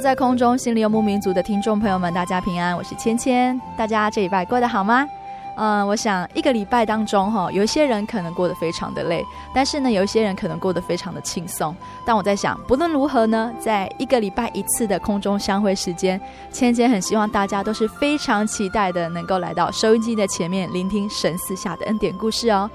在空中，心里游牧民族的听众朋友们，大家平安，我是芊芊。大家这礼拜过得好吗？嗯，我想一个礼拜当中，哈，有一些人可能过得非常的累，但是呢，有一些人可能过得非常的轻松。但我在想，不论如何呢，在一个礼拜一次的空中相会时间，芊芊很希望大家都是非常期待的，能够来到收音机的前面，聆听神赐下的恩典故事哦。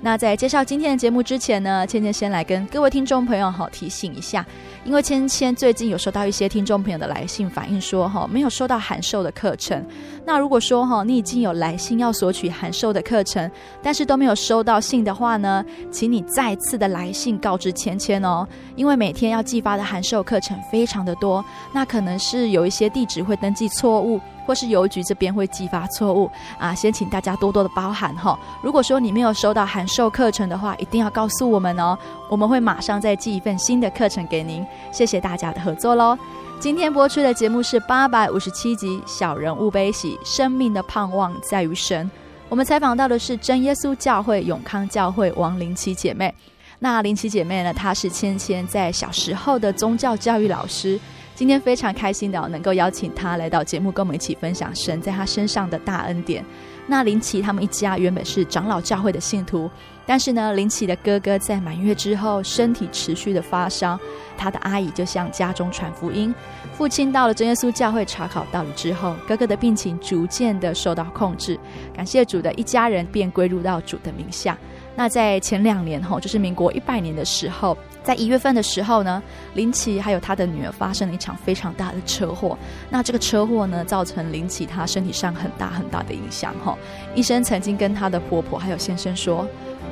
那在介绍今天的节目之前呢，芊芊先来跟各位听众朋友好提醒一下，因为芊芊最近有收到一些听众朋友的来信反映说哈，没有收到函授的课程。那如果说哈，你已经有来信要索取函授的课程，但是都没有收到信的话呢，请你再次的来信告知芊芊哦，因为每天要寄发的函授课程非常的多，那可能是有一些地址会登记错误。或是邮局这边会寄发错误啊，先请大家多多的包涵哈。如果说你没有收到函授课程的话，一定要告诉我们哦，我们会马上再寄一份新的课程给您。谢谢大家的合作喽。今天播出的节目是八百五十七集《小人物悲喜，生命的盼望在于神》。我们采访到的是真耶稣教会永康教会王林琦姐妹。那林琦姐妹呢，她是芊芊在小时候的宗教教育老师。今天非常开心的能够邀请他来到节目，跟我们一起分享神在他身上的大恩典。那林奇他们一家原本是长老教会的信徒，但是呢，林奇的哥哥在满月之后身体持续的发烧，他的阿姨就向家中传福音。父亲到了真耶稣教会查考道理之后，哥哥的病情逐渐的受到控制。感谢主的一家人便归入到主的名下。那在前两年后，就是民国一百年的时候。在一月份的时候呢，林奇还有他的女儿发生了一场非常大的车祸。那这个车祸呢，造成林奇他身体上很大很大的影响。哈，医生曾经跟他的婆婆还有先生说，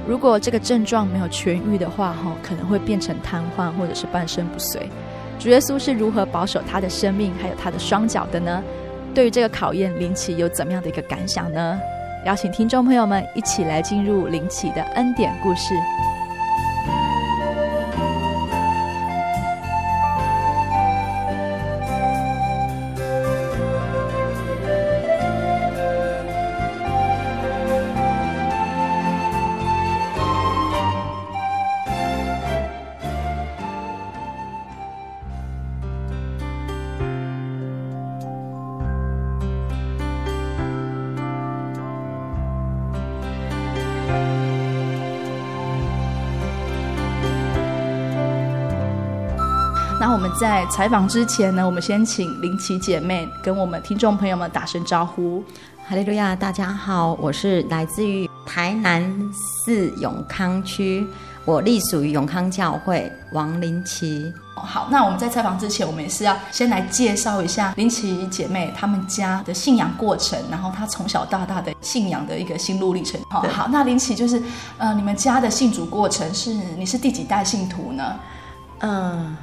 如果这个症状没有痊愈的话，哈，可能会变成瘫痪或者是半身不遂。主耶稣是如何保守他的生命还有他的双脚的呢？对于这个考验，林奇有怎么样的一个感想呢？邀请听众朋友们一起来进入林奇的恩典故事。在采访之前呢，我们先请林奇姐妹跟我们听众朋友们打声招呼。哈利路亚，大家好，我是来自于台南市永康区，我隶属于永康教会王林奇。好，那我们在采访之前，我们也是要先来介绍一下林奇姐妹她们家的信仰过程，然后她从小到大的信仰的一个心路历程。好，好，那林奇就是呃，你们家的信主过程是你是第几代信徒呢？嗯。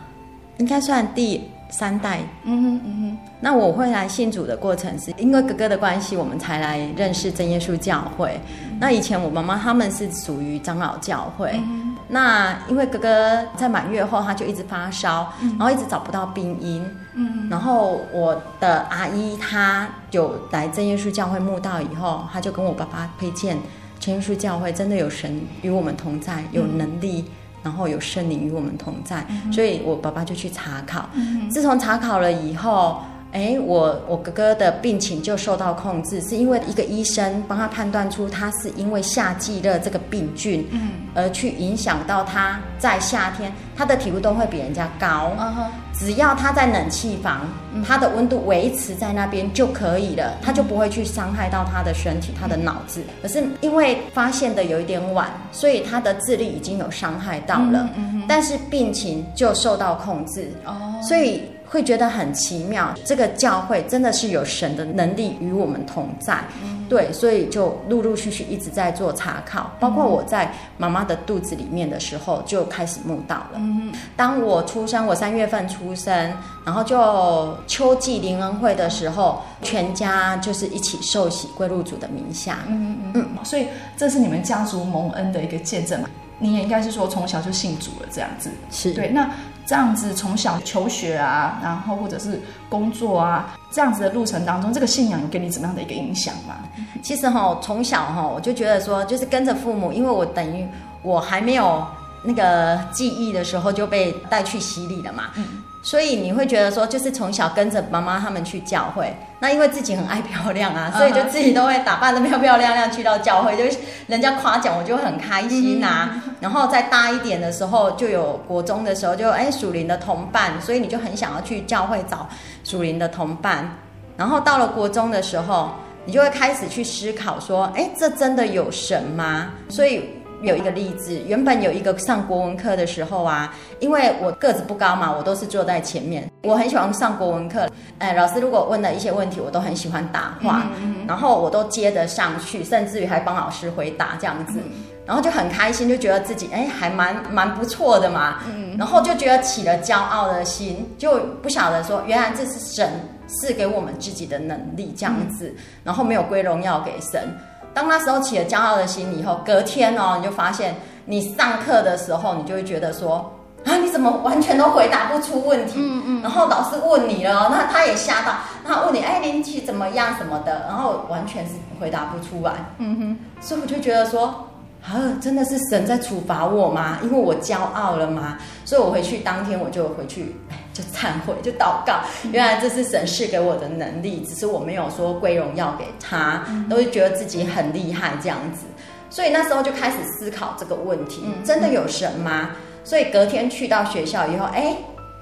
应该算第三代，嗯哼嗯哼。那我会来信主的过程，是因为哥哥的关系，我们才来认识真耶稣教会。嗯、那以前我妈妈他们是属于长老教会，嗯、那因为哥哥在满月后他就一直发烧，然后一直找不到病因。嗯，然后我的阿姨她有来真耶稣教会慕道以后，她就跟我爸爸推荐真耶稣教会，真的有神与我们同在，有能力，然后有圣灵与我们同在，所以我爸爸就去查考。自从查考了以后。哎，我我哥哥的病情就受到控制，是因为一个医生帮他判断出他是因为夏季热这个病菌，嗯，而去影响到他在夏天他的体温都会比人家高，嗯哼，只要他在冷气房，他的温度维持在那边就可以了，他就不会去伤害到他的身体、他的脑子。可是因为发现的有一点晚，所以他的智力已经有伤害到了，但是病情就受到控制，哦，所以。会觉得很奇妙，这个教会真的是有神的能力与我们同在，嗯、对，所以就陆陆续续一直在做查考，包括我在妈妈的肚子里面的时候就开始慕道了。嗯、当我出生，我三月份出生，然后就秋季灵恩会的时候，全家就是一起受洗归入主的名下。嗯嗯嗯，所以这是你们家族蒙恩的一个见证嘛？你也应该是说从小就信主了这样子，是对那。这样子从小求学啊，然后或者是工作啊，这样子的路程当中，这个信仰有给你怎么样的一个影响吗？其实哈，从小哈，我就觉得说，就是跟着父母，因为我等于我还没有那个记忆的时候就被带去洗礼了嘛。嗯。所以你会觉得说，就是从小跟着妈妈他们去教会，那因为自己很爱漂亮啊，所以就自己都会打扮得漂漂亮亮去到教会，就是人家夸奖我就很开心呐、啊。然后再大一点的时候，就有国中的时候就哎属灵的同伴，所以你就很想要去教会找属灵的同伴。然后到了国中的时候，你就会开始去思考说，哎，这真的有神吗？所以。有一个例子，原本有一个上国文课的时候啊，因为我个子不高嘛，我都是坐在前面。我很喜欢上国文课，哎，老师如果问了一些问题，我都很喜欢答话，嗯嗯、然后我都接得上去，甚至于还帮老师回答这样子，嗯、然后就很开心，就觉得自己哎还蛮蛮不错的嘛，嗯、然后就觉得起了骄傲的心，就不晓得说原来这是神赐给我们自己的能力这样子，嗯、然后没有归荣耀给神。当那时候起了骄傲的心以后，隔天哦，你就发现你上课的时候，你就会觉得说啊，你怎么完全都回答不出问题？嗯嗯。然后老师问你了，那他也吓到，他问你，哎，林奇怎么样什么的，然后完全是回答不出来。嗯哼。所以我就觉得说。啊，真的是神在处罚我吗？因为我骄傲了吗？所以我回去当天我就回去，就忏悔，就祷告。原来这是神赐给我的能力，只是我没有说归荣耀给他，都会觉得自己很厉害这样子。所以那时候就开始思考这个问题：真的有神吗？所以隔天去到学校以后，哎，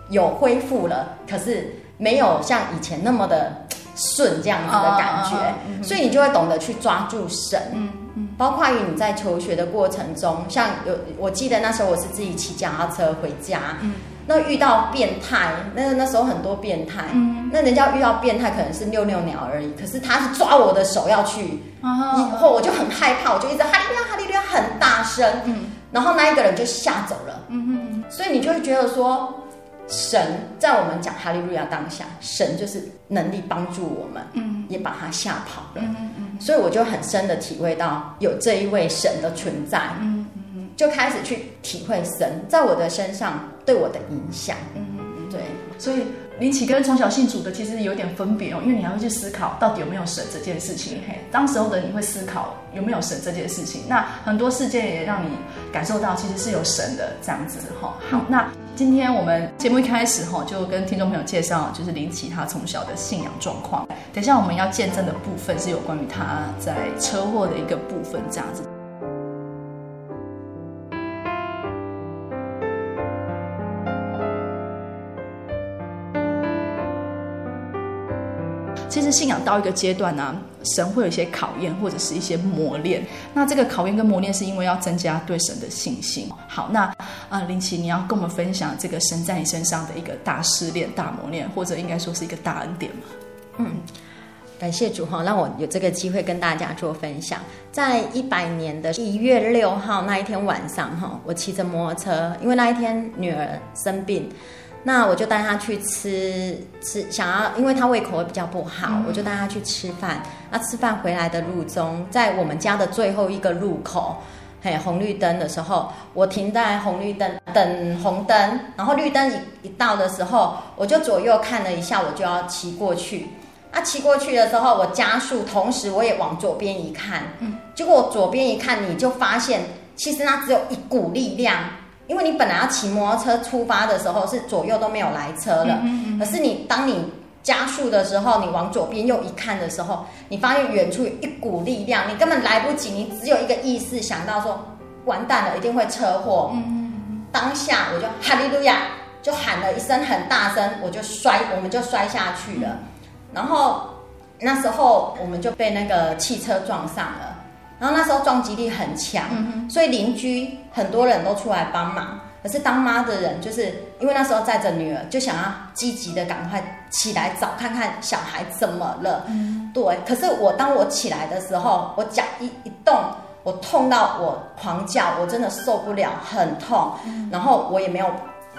有恢复了，可是没有像以前那么的顺这样子的感觉。所以你就会懂得去抓住神。包括于你在求学的过程中，像有我记得那时候我是自己骑脚踏车回家，嗯，那遇到变态，那那时候很多变态，嗯，那人家遇到变态可能是遛遛鸟而已，可是他是抓我的手要去，然后我就很害怕，我就一直哈利路亚哈利路亚很大声，嗯，然后那一个人就吓走了，嗯哼，所以你就会觉得说。神在我们讲哈利路亚当下，神就是能力帮助我们，嗯，也把他吓跑了，嗯嗯，所以我就很深的体会到有这一位神的存在，嗯嗯，就开始去体会神在我的身上对我的影响，嗯嗯，对，所以。林奇跟从小信主的其实有点分别哦，因为你还会去思考到底有没有神这件事情。嘿，当时候的你会思考有没有神这件事情，那很多事件也让你感受到其实是有神的这样子哈。好，那今天我们节目一开始哈，就跟听众朋友介绍就是林奇他从小的信仰状况。等一下我们要见证的部分是有关于他在车祸的一个部分这样子。其实信仰到一个阶段呢、神会有一些考验或者是一些磨练。那这个考验跟磨练是因为要增加对神的信心。好，那啊、林奇，你要跟我们分享这个神在你身上的一个大试炼、大磨练，或者应该说是一个大恩典吗？嗯，感谢主哈，让我有这个机会跟大家做分享。在一百年的一月六号那一天晚上哈，我骑着摩托车，因为那一天女儿生病。那我就带他去吃吃，想要，因为他胃口会比较不好，嗯、我就带他去吃饭。那吃饭回来的路中，在我们家的最后一个路口，嘿红绿灯的时候，我停在红绿灯等红灯，然后绿灯一一到的时候，我就左右看了一下，我就要骑过去。啊，骑过去的时候，我加速，同时我也往左边一看，嗯，结果我左边一看，你就发现其实那只有一股力量，因为你本来要骑摩托车出发的时候是左右都没有来车的，可是你当你加速的时候，你往左边又一看的时候，你发现远处有一股力量，你根本来不及，你只有一个意识想到说完蛋了，一定会车祸。嗯嗯嗯。当下我就哈利路亚，就喊了一声很大声，我就摔，我们就摔下去了。然后那时候我们就被那个汽车撞上了，然后那时候撞击力很强，所以邻居很多人都出来帮忙。可是当妈的人，就是因为那时候载着女儿，就想要积极的赶快起来找看看小孩怎么了。嗯，对。可是我当我起来的时候，我脚一一动，我痛到我狂叫，我真的受不了，很痛。然后我也没有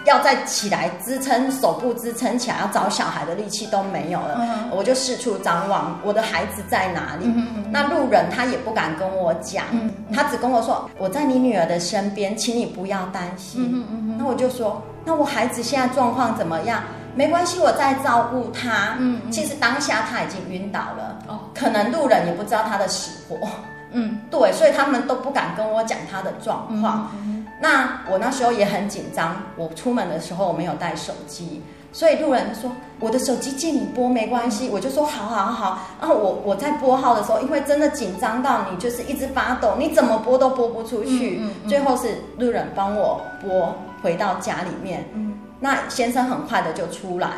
要再起来支撑手部支撑起来，要找小孩的力气都没有了。我就四处张望，我的孩子在哪里？那路人他也不敢跟我讲，他只跟我说我在你女儿的身边，请你不要担心。那我就说，那我孩子现在状况怎么样？没关系，我在照顾他。其实当下他已经晕倒了，可能路人也不知道他的死活。嗯，对，所以他们都不敢跟我讲他的状况。那我那时候也很紧张，我出门的时候我没有带手机，所以路人说我的手机借你拨没关系，我就说好好好。然后我我在拨号的时候，因为真的紧张到你就是一直发抖，你怎么拨都拨不出去。嗯嗯嗯、最后是路人帮我拨回到家里面。嗯、那先生很快的就出来，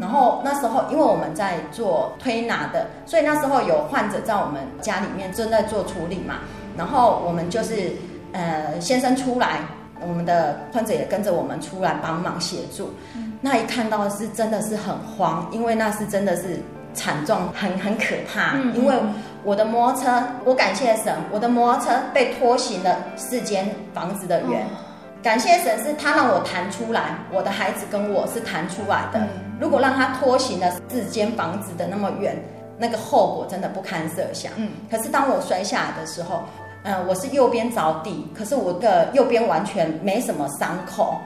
然后那时候因为我们在做推拿的，所以那时候有患者在我们家里面正在做处理嘛，然后我们就是。呃，先生出来，我们的患者也跟着我们出来帮忙协助。嗯、那一看到是真的是很慌，因为那是真的是惨状，很很可怕。嗯、因为我的摩托车，我感谢神，我的摩托车被拖行了四间房子的远。哦、感谢神是他让我弹出来，我的孩子跟我是弹出来的。嗯、如果让他拖行了四间房子的那么远，那个后果真的不堪设想。嗯，可是当我摔下来的时候。嗯，我是右边着地，可是我的右边完全没什么伤口，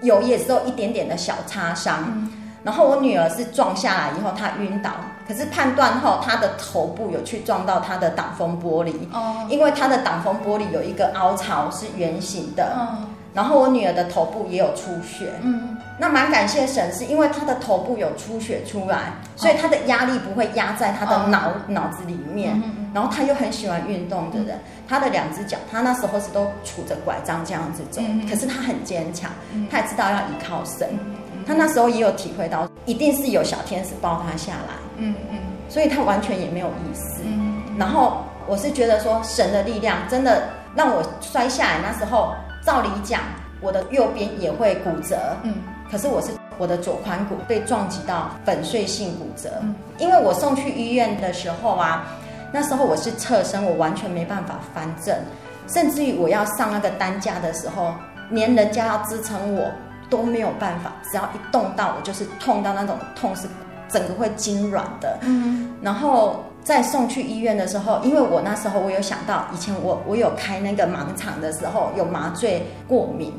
有也只有一点点的小擦伤。嗯、然后我女儿是撞下来以后，她晕倒，可是判断后她的头部有去撞到她的挡风玻璃，哦、因为她的挡风玻璃有一个凹槽是圆形的。哦、然后我女儿的头部也有出血。嗯。那蛮感谢神，是因为她的头部有出血出来，所以她的压力不会压在她的脑脑子里面。然后他又很喜欢运动的人，他的两只脚，他那时候是都杵着拐杖这样子走，可是他很坚强，他也知道要依靠神。他那时候也有体会到，一定是有小天使抱他下来。嗯嗯，所以他完全也没有意思。然后我是觉得说，神的力量真的让我摔下来，那时候照理讲，我的右边也会骨折。嗯。可是我是我的左髋骨被撞击到粉碎性骨折，因为我送去医院的时候啊，那时候我是侧身，我完全没办法翻正，甚至于我要上那个担架的时候，连人家要支撑我都没有办法，只要一动到我就是痛到那种痛是整个会痉挛的。嗯，然后再送去医院的时候，因为我那时候我有想到以前我我有开那个盲肠的时候有麻醉过敏，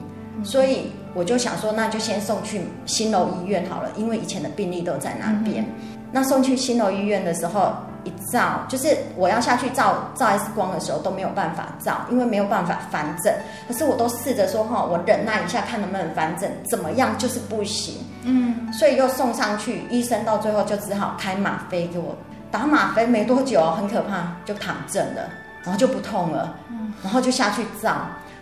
所以。我就想说，那就先送去新楼医院好了，因为以前的病例都在那边。嗯、那送去新楼医院的时候，一照就是我要下去照照 X 光的时候都没有办法照，因为没有办法翻正。可是我都试着说哈，我忍耐一下，看能不能翻正，怎么样就是不行。嗯，所以又送上去，医生到最后就只好开吗啡给我打吗啡，没多久很可怕，就躺正了，然后就不痛了，然后就下去照。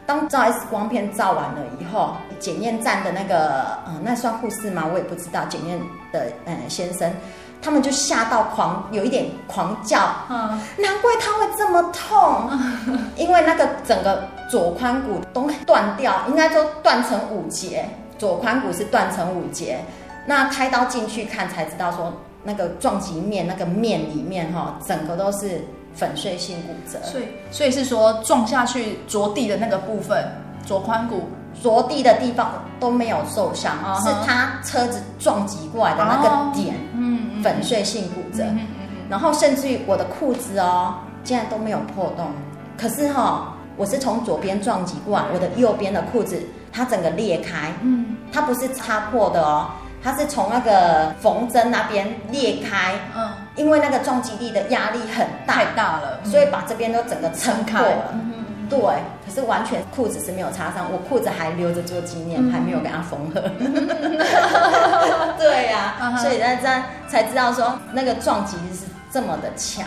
当照 X 光片照完了以后，检验站的那个，嗯，那算护士吗？我也不知道。检验的，嗯，先生，他们就吓到狂，有一点狂叫。嗯，难怪他会这么痛，因为那个整个左髋骨都断掉，应该说断成五节，左髋骨是断成五节。那开刀进去看才知道说，那个撞击面那个面里面哈，整个都是。粉碎性骨折，所以所以是说撞下去着地的那个部分，左髋骨着地的地方都没有受伤，哦、是他车子撞击过来的那个点，嗯、哦，粉碎性骨折，然后甚至于我的裤子哦，竟然都没有破洞，可是哈、哦，我是从左边撞击过来，我的右边的裤子它整个裂开，嗯，它不是擦破的哦，它是从那个缝针那边裂开，嗯，因为那个撞击力的压力很大，太大了，所以把这边都整个撑破了。对，可是完全裤子是没有擦伤，我裤子还留着做纪念，嗯、还没有给它缝合。对呀、啊，uh huh. 所以大家才知道说那个撞击是这么的强。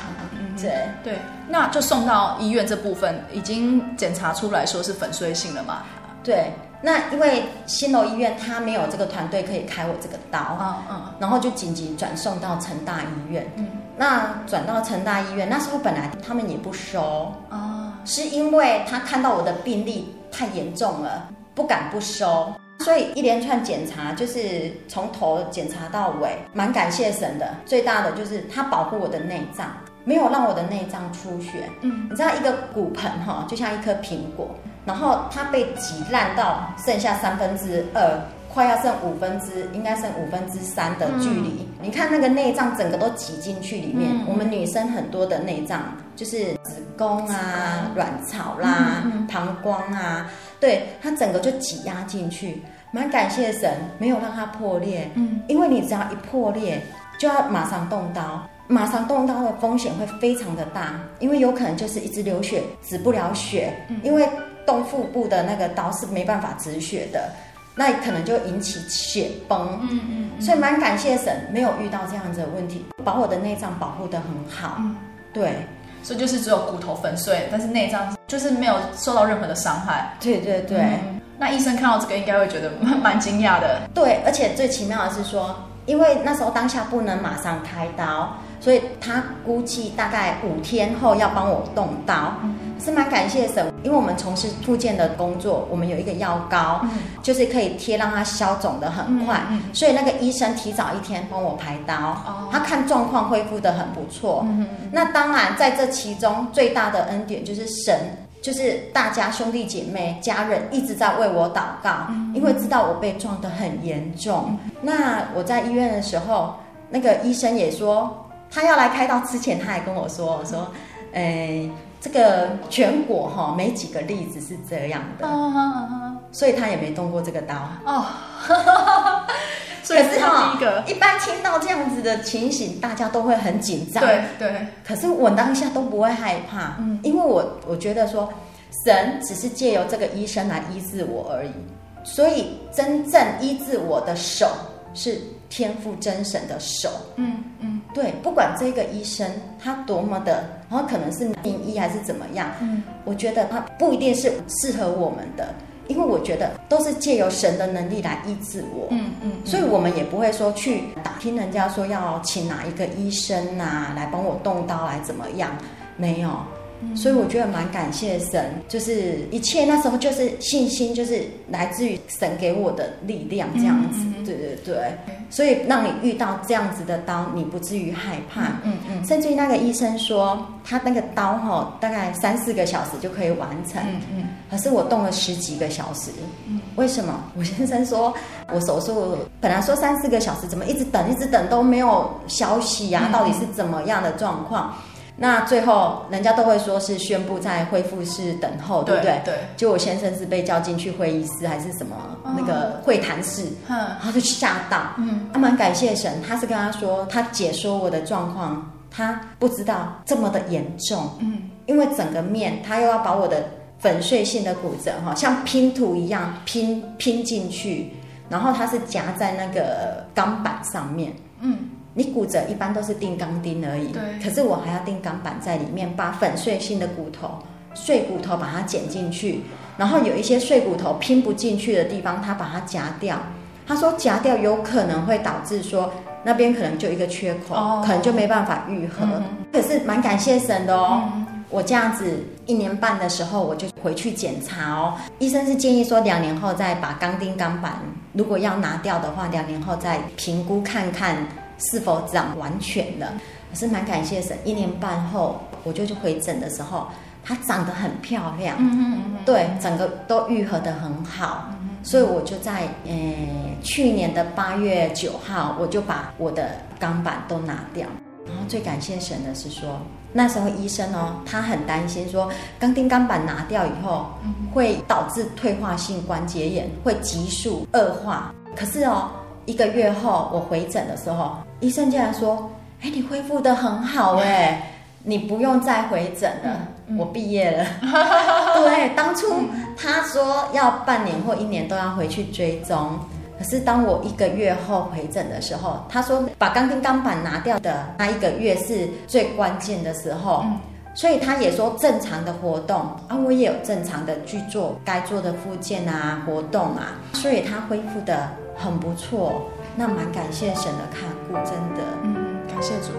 对对，那就送到医院这部分已经检查出来说是粉碎性了嘛？对，那因为新楼医院他没有这个团队可以开我这个刀，嗯嗯，然后就紧急转送到成大医院。嗯，那转到成大医院，那时候本来他们也不收，哦，是因为他看到我的病历太严重了，不敢不收，所以一连串检查就是从头检查到尾，蛮感谢神的。最大的就是他保护我的内脏。没有让我的内脏出血，嗯，你知道一个骨盆哈，就像一颗苹果，然后它被挤烂到剩下三分之二，快要剩五分之，应该剩五分之三的距离。嗯、你看那个内脏整个都挤进去里面。嗯、我们女生很多的内脏就是子宫啊、宫、卵巢啦、膀胱啊，对，它整个就挤压进去。蛮感谢神，没有让它破裂，嗯，因为你只要一破裂，就要马上动刀。马上动刀的风险会非常的大，因为有可能就是一直流血止不了血，嗯、因为动腹部的那个刀是没办法止血的，那可能就引起血崩。嗯嗯，嗯所以蛮感谢神没有遇到这样子的问题，把我的内脏保护的很好。嗯、对，所以就是只有骨头粉碎，但是内脏就是没有受到任何的伤害。对对对、嗯，那医生看到这个应该会觉得蛮惊讶的。对，而且最奇妙的是说，因为那时候当下不能马上开刀。所以他估计大概五天后要帮我动刀，是蛮感谢神，因为我们从事复健的工作，我们有一个药膏，就是可以贴让它消肿的很快，所以那个医生提早一天帮我排刀，他看状况恢复的很不错。那当然在这其中最大的恩典就是神，就是大家兄弟姐妹家人一直在为我祷告，因为知道我被撞得很严重。那我在医院的时候，那个医生也说。他要来开刀之前，他还跟我说：“我说，诶，这个全国哈没几个例子是这样的，所以他也没动过这个刀哦。可是哈，一般听到这样子的情形，大家都会很紧张。对对。可是我当下都不会害怕，嗯，因为我我觉得说，神只是借由这个医生来医治我而已，所以真正医治我的手是天赋真神的手。嗯嗯。对，不管这个医生他多么的，然后可能是名医还是怎么样，嗯，我觉得他不一定是适合我们的，因为我觉得都是借由神的能力来医治我，嗯嗯，嗯，所以我们也不会说去打听人家说要请哪一个医生啊来帮我动刀来怎么样，没有。所以我觉得蛮感谢神，就是一切那时候就是信心，就是来自于神给我的力量这样子，嗯嗯、对对对。所以让你遇到这样子的刀，你不至于害怕。嗯嗯。嗯，甚至于那个医生说，他那个刀哈，大概三四个小时就可以完成。嗯嗯。嗯，可是我动了十几个小时。嗯。为什么？我先生说，我手术本来说三四个小时，怎么一直等一直等都没有消息呀、啊？到底是怎么样的状况？那最后，人家都会说是宣布在恢复室等候，对不对？对。就我先生是被叫进去会议室还是什么那个会谈室，嗯，然后就吓到，嗯，他蛮感谢神，他是跟他说，他解说我的状况，他不知道这么的严重，嗯，因为整个面他又要把我的粉碎性的骨折哈，像拼图一样拼拼进去，然后他是夹在那个钢板上面，嗯。你骨折一般都是钉钢钉而已，对。可是我还要钉钢板在里面，把粉碎性的骨头、碎骨头把它剪进去，然后有一些碎骨头拼不进去的地方，他把它夹掉。他说夹掉有可能会导致说那边可能就一个缺口，哦、可能就没办法愈合。嗯、可是蛮感谢神的哦，嗯、我这样子一年半的时候我就回去检查哦，医生是建议说两年后再把钢钉钢板如果要拿掉的话，两年后再评估看看。是否长完全了？我是蛮感谢神。一年半后，我就去回诊的时候，它长得很漂亮，嗯哼嗯哼对，整个都愈合得很好。嗯、所以我就在呃、欸、去年的八月九号，我就把我的钢板都拿掉。然后最感谢神的是说，那时候医生哦，他很担心说，钢钉钢板拿掉以后，会导致退化性关节炎，会急速恶化。可是哦，一个月后我回诊的时候，医生竟然说：“哎，你恢复的很好哎，你不用再回诊了。”我毕业了。对，当初他说要半年或一年都要回去追踪。可是当我一个月后回诊的时候，他说把钢筋钢板拿掉的那一个月是最关键的时候，嗯、所以他也说正常的活动啊，我也有正常的去做该做的复健啊活动啊，所以他恢复的很不错，那蛮感谢神的看顾，真的，嗯，感谢主。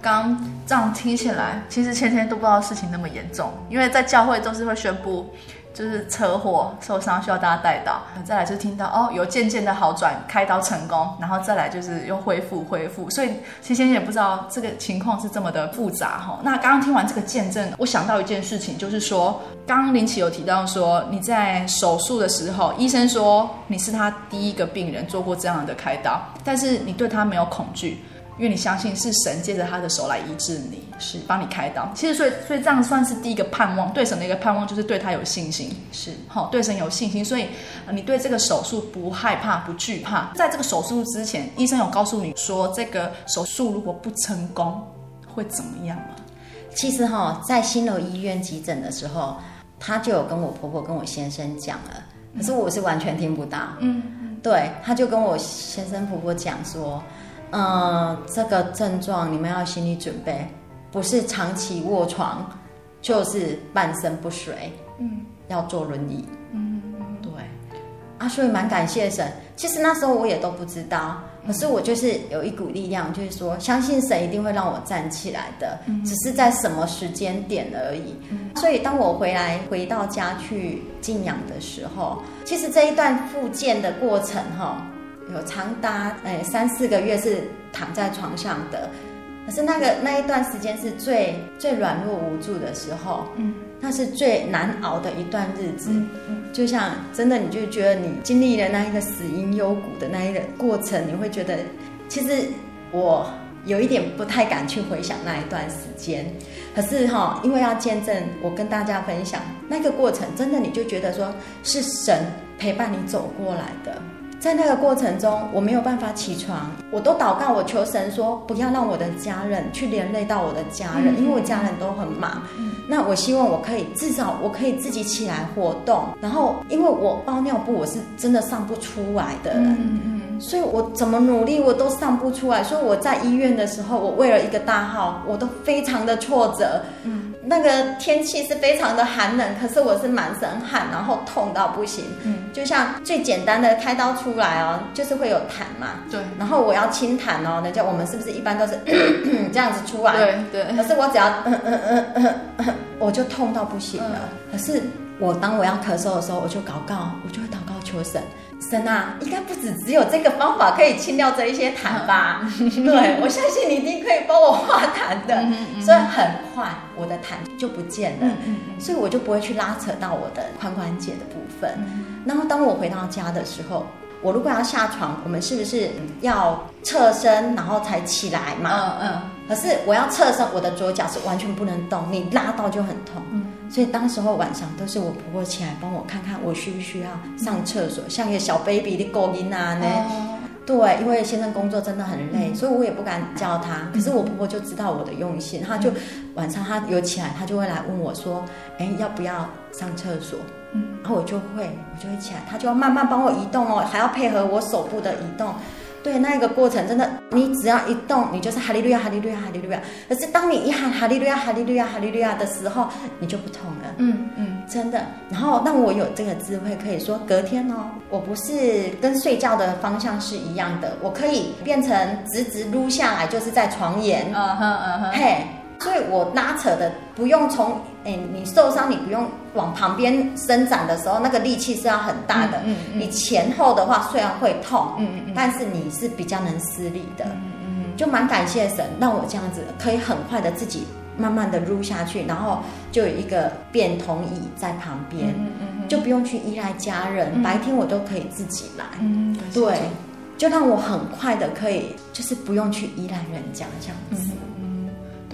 刚这样听起来，其实前天都不知道事情那么严重，因为在教会都是会宣布，就是车祸受伤需要大家带到，再来就听到哦有渐渐的好转，开刀成功，然后再来就是又恢复恢复，所以其实也不知道这个情况是这么的复杂哈。那刚刚听完这个见证，我想到一件事情，就是说刚刚林奇有提到说你在手术的时候，医生说你是他第一个病人做过这样的开刀，但是你对他没有恐惧。因为你相信是神借着他的手来医治你，是帮你开刀。其实，所以，所以这样算是第一个盼望，对神的一个盼望，就是对他有信心，是好，对神有信心。所以，你对这个手术不害怕、不惧怕。在这个手术之前，医生有告诉你说，这个手术如果不成功，会怎么样吗？其实哈，在新楼医院急诊的时候，他就有跟我婆婆、跟我先生讲了，可是我是完全听不到。嗯，对，他就跟我先生、婆婆讲说。嗯，这个症状你们要心理准备，不是长期卧床，就是半身不遂，嗯，要坐轮椅，嗯，对，啊，所以蛮感谢神。其实那时候我也都不知道，可是我就是有一股力量，就是说相信神一定会让我站起来的，嗯，只是在什么时间点而已。嗯，所以当我回来回到家去静养的时候，其实这一段复健的过程，哈。有长达诶三四个月是躺在床上的，可是那个那一段时间是最最软弱无助的时候，嗯，那是最难熬的一段日子，嗯，嗯，就像真的你就觉得你经历了那一个死因幽谷的那一个过程，你会觉得其实我有一点不太敢去回想那一段时间，可是哈，因为要见证，我跟大家分享那个过程，真的你就觉得说是神陪伴你走过来的。在那个过程中，我没有办法起床，我都祷告，我求神说不要让我的家人去连累到我的家人，嗯、因为我家人都很忙。嗯、那我希望我可以至少我可以自己起来活动。然后，因为我包尿布，我是真的上不出来的人，嗯嗯、所以我怎么努力我都上不出来。所以我在医院的时候，我为了一个大号，我都非常的挫折。嗯那个天气是非常的寒冷，可是我是满身汗，然后痛到不行。嗯，就像最简单的开刀出来哦，就是会有痰嘛。对。然后我要清痰哦，人家我们是不是一般都是 这样子出来？对对。可是我只要嗯嗯嗯嗯，我就痛到不行了。可是我当我要咳嗽的时候，我就祷告，我就会祷告求神。神啊，应该不止只有这个方法可以清掉这一些痰吧？对，我相信你一定可以帮我化痰的。所以很快我的痰就不见了，所以我就不会去拉扯到我的髋关节的部分。然后当我回到家的时候，我如果要下床，我们是不是要侧身然后才起来嘛？嗯嗯。可是我要侧身，我的左脚是完全不能动，你拉到就很痛。所以当时候晚上都是我婆婆起来帮我看看我需不需要上厕所，像一个小 baby 的狗音啊呢。对，因为先生工作真的很累，所以我也不敢叫他。可是我婆婆就知道我的用心，她就晚上她有起来，她就会来问我说：“哎，要不要上厕所？”嗯，然后我就会，我就会起来，她就要慢慢帮我移动哦，还要配合我手部的移动。对，那一个过程真的，你只要一动，你就是哈利路亚，哈利路亚，哈利路亚。可是当你一喊哈利路亚，哈利路亚，哈利路亚的时候，你就不痛了。嗯嗯，真的。然后让我有这个智慧，可以说隔天哦，我不是跟睡觉的方向是一样的，我可以变成直直撸下来，就是在床沿。嗯哼嗯哼，嘿。所以我拉扯的不用从，哎，你受伤你不用往旁边伸展的时候，那个力气是要很大的。嗯嗯。你前后的话虽然会痛，嗯嗯，但是你是比较能施力的。嗯嗯。就蛮感谢神，让我这样子可以很快的自己慢慢的撸下去，然后就有一个便桶椅在旁边，嗯嗯嗯、就不用去依赖家人，嗯、白天我都可以自己来，嗯、对，就让我很快的可以，就是不用去依赖人家这样子。嗯嗯、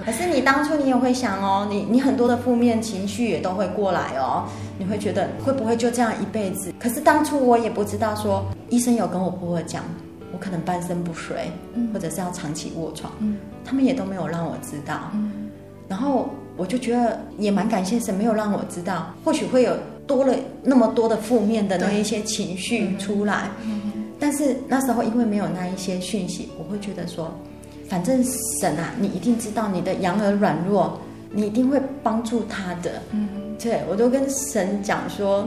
可是你当初你也会想哦，你你很多的负面情绪也都会过来哦，你会觉得会不会就这样一辈子？可是当初我也不知道说，医生有跟我婆婆讲。我可能半身不遂，或者是要长期卧床，嗯、他们也都没有让我知道。嗯、然后我就觉得也蛮感谢神，没有让我知道，或许会有多了那么多的负面的那一些情绪出来。但是那时候因为没有那一些讯息，我会觉得说，反正神啊，你一定知道你的羊儿软弱，你一定会帮助他的。嗯、对，我都跟神讲说。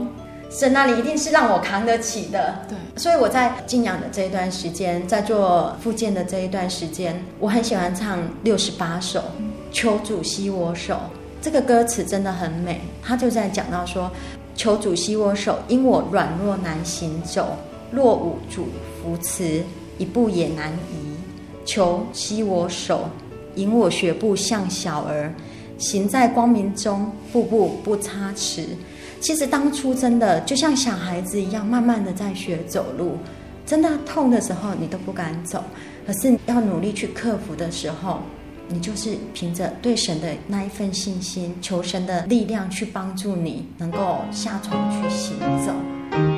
神那里一定是让我扛得起的，对。所以我在静养的这一段时间，在做复健的这一段时间，我很喜欢唱六十八首《求主惜我手》。这个歌词真的很美，他就在讲到说：“求主惜我手，因我软弱难行走，若无主扶持，一步也难移。求携我手，引我学步像小儿，行在光明中，步步不差池。”其实当初真的就像小孩子一样，慢慢的在学走路。真的痛的时候，你都不敢走，可是要努力去克服的时候，你就是凭着对神的那一份信心，求神的力量去帮助你，能够下床去行走。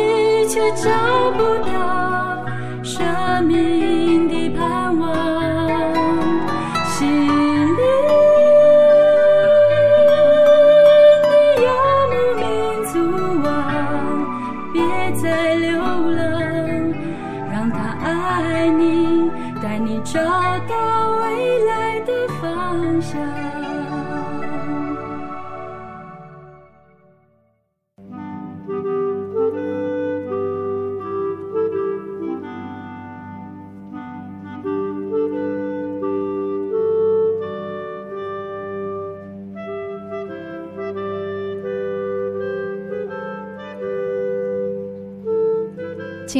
却找不到生命的盼望，心灵的游牧民族啊，别再流浪，让他爱你，带你找到未来的方向。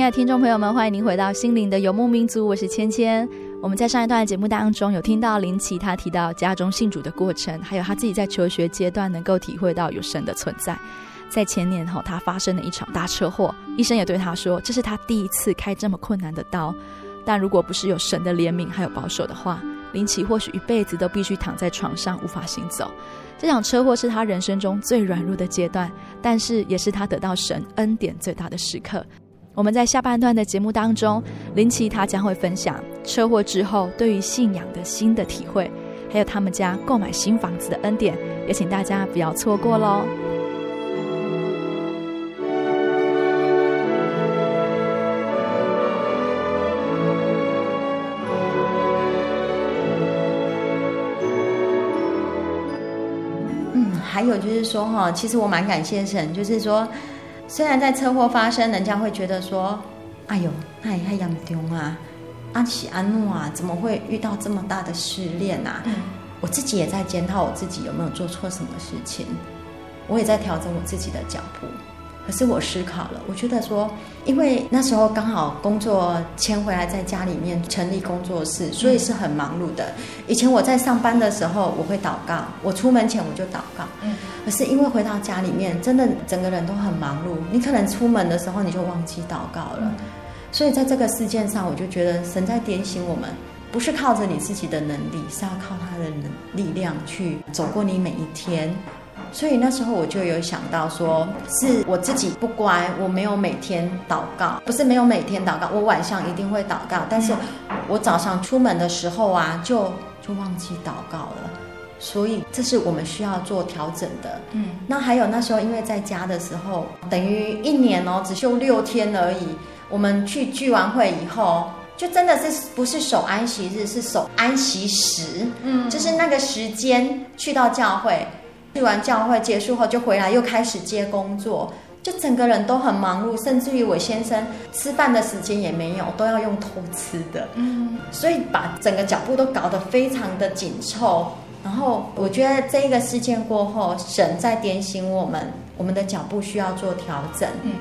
亲爱的听众朋友们，欢迎您回到心灵的游牧民族，我是芊芊。我们在上一段节目当中有听到林奇他提到家中信主的过程，还有他自己在求学阶段能够体会到有神的存在。在前年后，他发生了一场大车祸，医生也对他说，这是他第一次开这么困难的刀。但如果不是有神的怜悯还有保守的话，林奇或许一辈子都必须躺在床上无法行走。这场车祸是他人生中最软弱的阶段，但是也是他得到神恩典最大的时刻。我们在下半段的节目当中，林奇他将会分享车祸之后对于信仰的新的体会，还有他们家购买新房子的恩典，也请大家不要错过喽。嗯，还有就是说哈，其实我蛮感谢神，就是说。虽然在车祸发生，人家会觉得说，哎呦，那也太严重啊，阿喜阿诺啊，怎么会遇到这么大的失恋啊？嗯，我自己也在检讨我自己有没有做错什么事情，我也在调整我自己的脚步。可是我思考了，我觉得说，因为那时候刚好工作迁回来，在家里面成立工作室，所以是很忙碌的。以前我在上班的时候，我会祷告，我出门前我就祷告。嗯。可是因为回到家里面，真的整个人都很忙碌，你可能出门的时候你就忘记祷告了。所以在这个事件上，我就觉得神在点醒我们，不是靠着你自己的能力，是要靠他的力量去走过你每一天。所以那时候我就有想到说，是我自己不乖，我没有每天祷告，不是没有每天祷告，我晚上一定会祷告，但是我早上出门的时候啊，就就忘记祷告了。所以这是我们需要做调整的。嗯，那还有那时候因为在家的时候，等于一年哦，只休六天而已。我们去聚完会以后，就真的是不是守安息日，是守安息时。嗯，就是那个时间去到教会。去完教会结束后就回来，又开始接工作，就整个人都很忙碌，甚至于我先生吃饭的时间也没有，都要用偷吃的。嗯，所以把整个脚步都搞得非常的紧凑。然后我觉得这一个事件过后，神在点醒我们，我们的脚步需要做调整。嗯，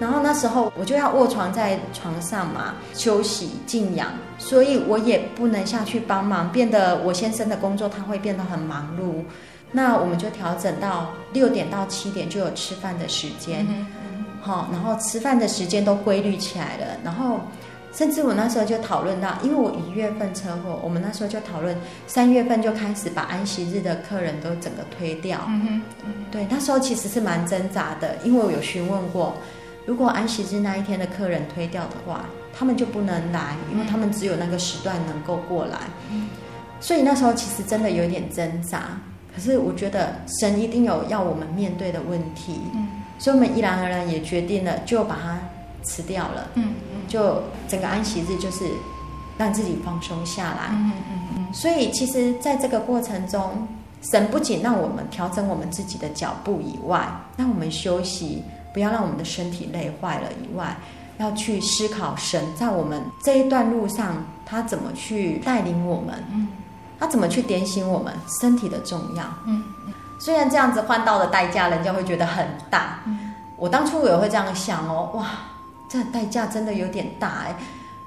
然后那时候我就要卧床在床上嘛，休息静养，所以我也不能下去帮忙，变得我先生的工作他会变得很忙碌。那我们就调整到六点到七点就有吃饭的时间，好、嗯，然后吃饭的时间都规律起来了。然后，甚至我那时候就讨论到，因为我一月份车祸，我们那时候就讨论三月份就开始把安息日的客人都整个推掉。嗯嗯，对，那时候其实是蛮挣扎的，因为我有询问过，如果安息日那一天的客人推掉的话，他们就不能来，因为他们只有那个时段能够过来。嗯，所以那时候其实真的有点挣扎。可是我觉得神一定有要我们面对的问题，嗯，所以我们毅然而然也决定了，就把它辞掉了，嗯嗯，就整个安息日就是让自己放松下来，嗯嗯嗯。所以其实在这个过程中，神不仅让我们调整我们自己的脚步以外，让我们休息，不要让我们的身体累坏了以外，要去思考神在我们这一段路上他怎么去带领我们，嗯。他怎么去点醒我们身体的重要？嗯，虽然这样子换到的代价，人家会觉得很大。嗯，我当初我也会这样想哦，哇，这代价真的有点大哎。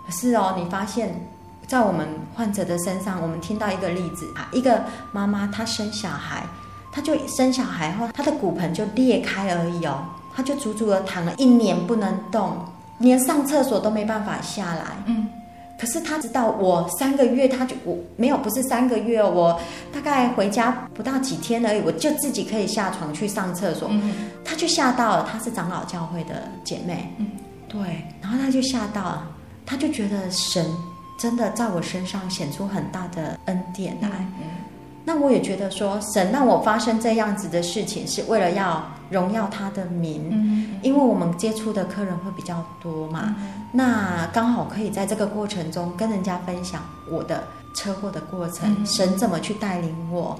可是哦，你发现，在我们患者的身上，我们听到一个例子啊，一个妈妈她生小孩，她就生小孩后，她的骨盆就裂开而已哦，她就足足的躺了一年不能动，连上厕所都没办法下来。嗯。可是他知道我三个月，他就我没有，不是三个月，我大概回家不到几天而已，我就自己可以下床去上厕所。嗯，他就吓到了，他是长老教会的姐妹。嗯，对，然后他就吓到了，他就觉得神真的在我身上显出很大的恩典来。嗯，那我也觉得说，神让我发生这样子的事情，是为了要荣耀他的名。嗯，因为我们接触的客人会比较多嘛。嗯那刚好可以在这个过程中跟人家分享我的车祸的过程，嗯、神怎么去带领我，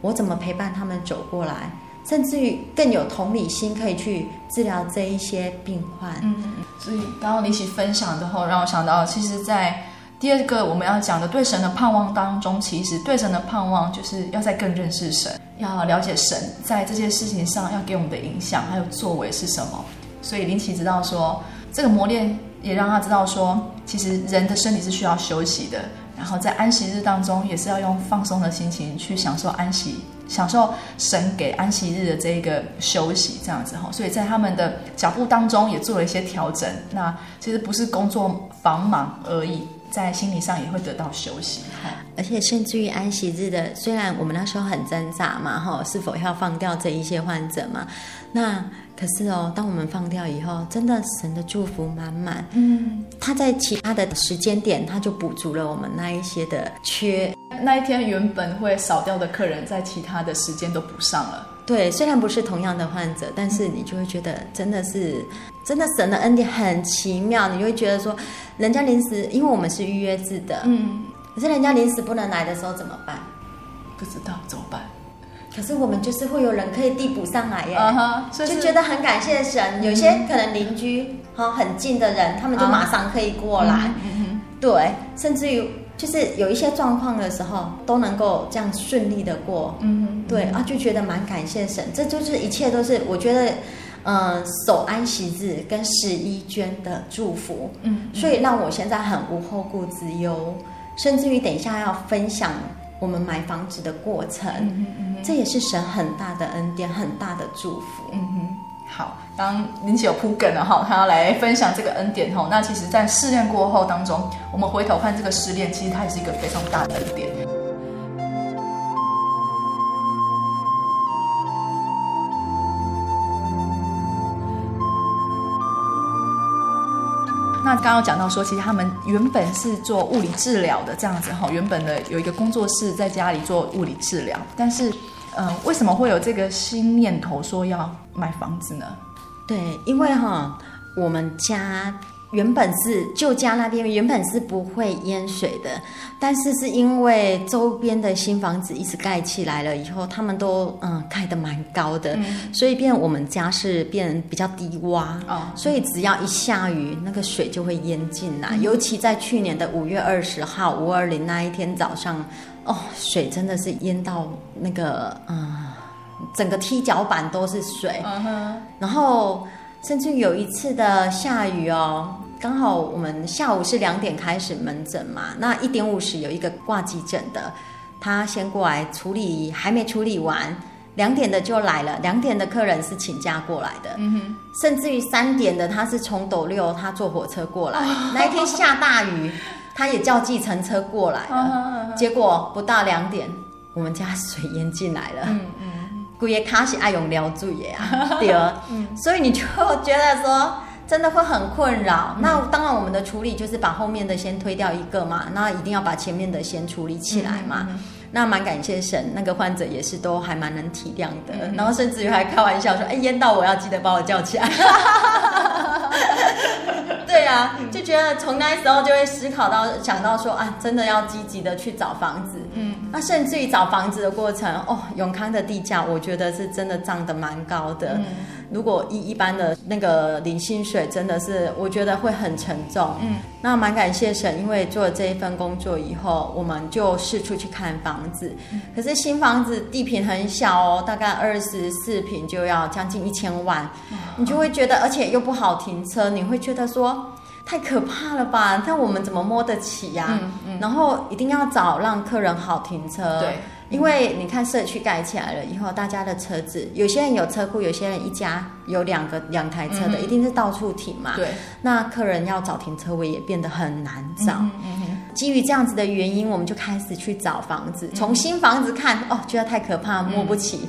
我怎么陪伴他们走过来，甚至于更有同理心，可以去治疗这一些病患。嗯，所以刚刚你一起分享之后，让我想到，其实，在第二个我们要讲的对神的盼望当中，其实对神的盼望就是要再更认识神，要了解神在这件事情上要给我们的影响还有作为是什么。所以林奇知道说，这个磨练。也让他知道说，其实人的身体是需要休息的，然后在安息日当中，也是要用放松的心情去享受安息，享受神给安息日的这一个休息，这样子哈。所以在他们的脚步当中也做了一些调整。那其实不是工作繁忙而已，在心理上也会得到休息。而且甚至于安息日的，虽然我们那时候很挣扎嘛，哈，是否要放掉这一些患者嘛？那可是哦，当我们放掉以后，真的神的祝福满满。嗯，他在其他的时间点，他就补足了我们那一些的缺。那一天原本会少掉的客人，在其他的时间都补上了。对，虽然不是同样的患者，但是你就会觉得真的是，真的神的恩典很奇妙。你就会觉得说，人家临时，因为我们是预约制的，嗯，可是人家临时不能来的时候怎么办？不知道怎么办。可是我们就是会有人可以递补上来耶就觉得很感谢神。有些可能邻居哈很近的人，他们就马上可以过来，嗯对，甚至于就是有一些状况的时候都能够这样顺利的过，嗯对啊，就觉得蛮感谢神。这就是一切都是我觉得，嗯、守安息日跟十一捐的祝福，嗯所以让我现在很无后顾之忧，甚至于等一下要分享我们买房子的过程，嗯嗯这也是神很大的恩典，很大的祝福。嗯哼，好，当林姐有铺梗了哈，她要来分享这个恩典吼。那其实，在试炼过后当中，我们回头看这个试炼，其实它也是一个非常大的恩典。那刚刚讲到说，其实他们原本是做物理治疗的这样子哈，原本的有一个工作室在家里做物理治疗，但是，嗯、呃，为什么会有这个新念头说要买房子呢？对，因为哈，我们家原本是旧家那边原本是不会淹水的，但是是因为周边的新房子一直盖起来了以后，他们都嗯盖得蛮高的，嗯所以变我们家是变比较低洼哦所以只要一下雨，那个水就会淹进来。嗯尤其在去年的五月二十号五二零那一天早上，哦，水真的是淹到那个嗯，整个踢脚板都是水。嗯哼，然后甚至有一次的下雨哦，刚好我们下午是两点开始门诊嘛，那一点五十有一个挂急诊的，他先过来处理，还没处理完，两点的就来了，两点的客人是请假过来的，甚至于三点的他是从斗六，他坐火车过来，那一天下大雨，他也叫计程车过来了，结果不到两点，我们家水淹进来了。嗯嗯，姑爷卡是爱用撩住爷啊，对啊，所以你就觉得说真的会很困扰。那当然，我们的处理就是把后面的先推掉一个嘛，那一定要把前面的先处理起来嘛。那蛮感谢神，那个患者也是都还蛮能体谅的，然后甚至于还开玩笑说：“哎，淹到我要记得把我叫起来。”对啊、就觉得从那时候就会思考到想到说啊，真的要积极的去找房子。嗯，那甚至于找房子的过程，哦，永康的地价我觉得是真的涨得蛮高的。嗯，如果一一般的那个领薪水，真的是我觉得会很沉重。嗯，那蛮感谢神，因为做了这一份工作以后，我们就四处去看房子。可是新房子地坪很小哦，大概二十四坪就要将近一千万，你就会觉得，而且又不好停车，你会觉得说。太可怕了吧？那我们怎么摸得起呀、嗯嗯然后一定要找让客人好停车。对，因为你看社区盖起来了以后，大家的车子，有些人有车库，有些人一家有两个两台车的，嗯一定是到处停嘛。对，那客人要找停车位也变得很难找。基于这样子的原因，我们就开始去找房子，从新房子看，哦，觉得太可怕，摸不起，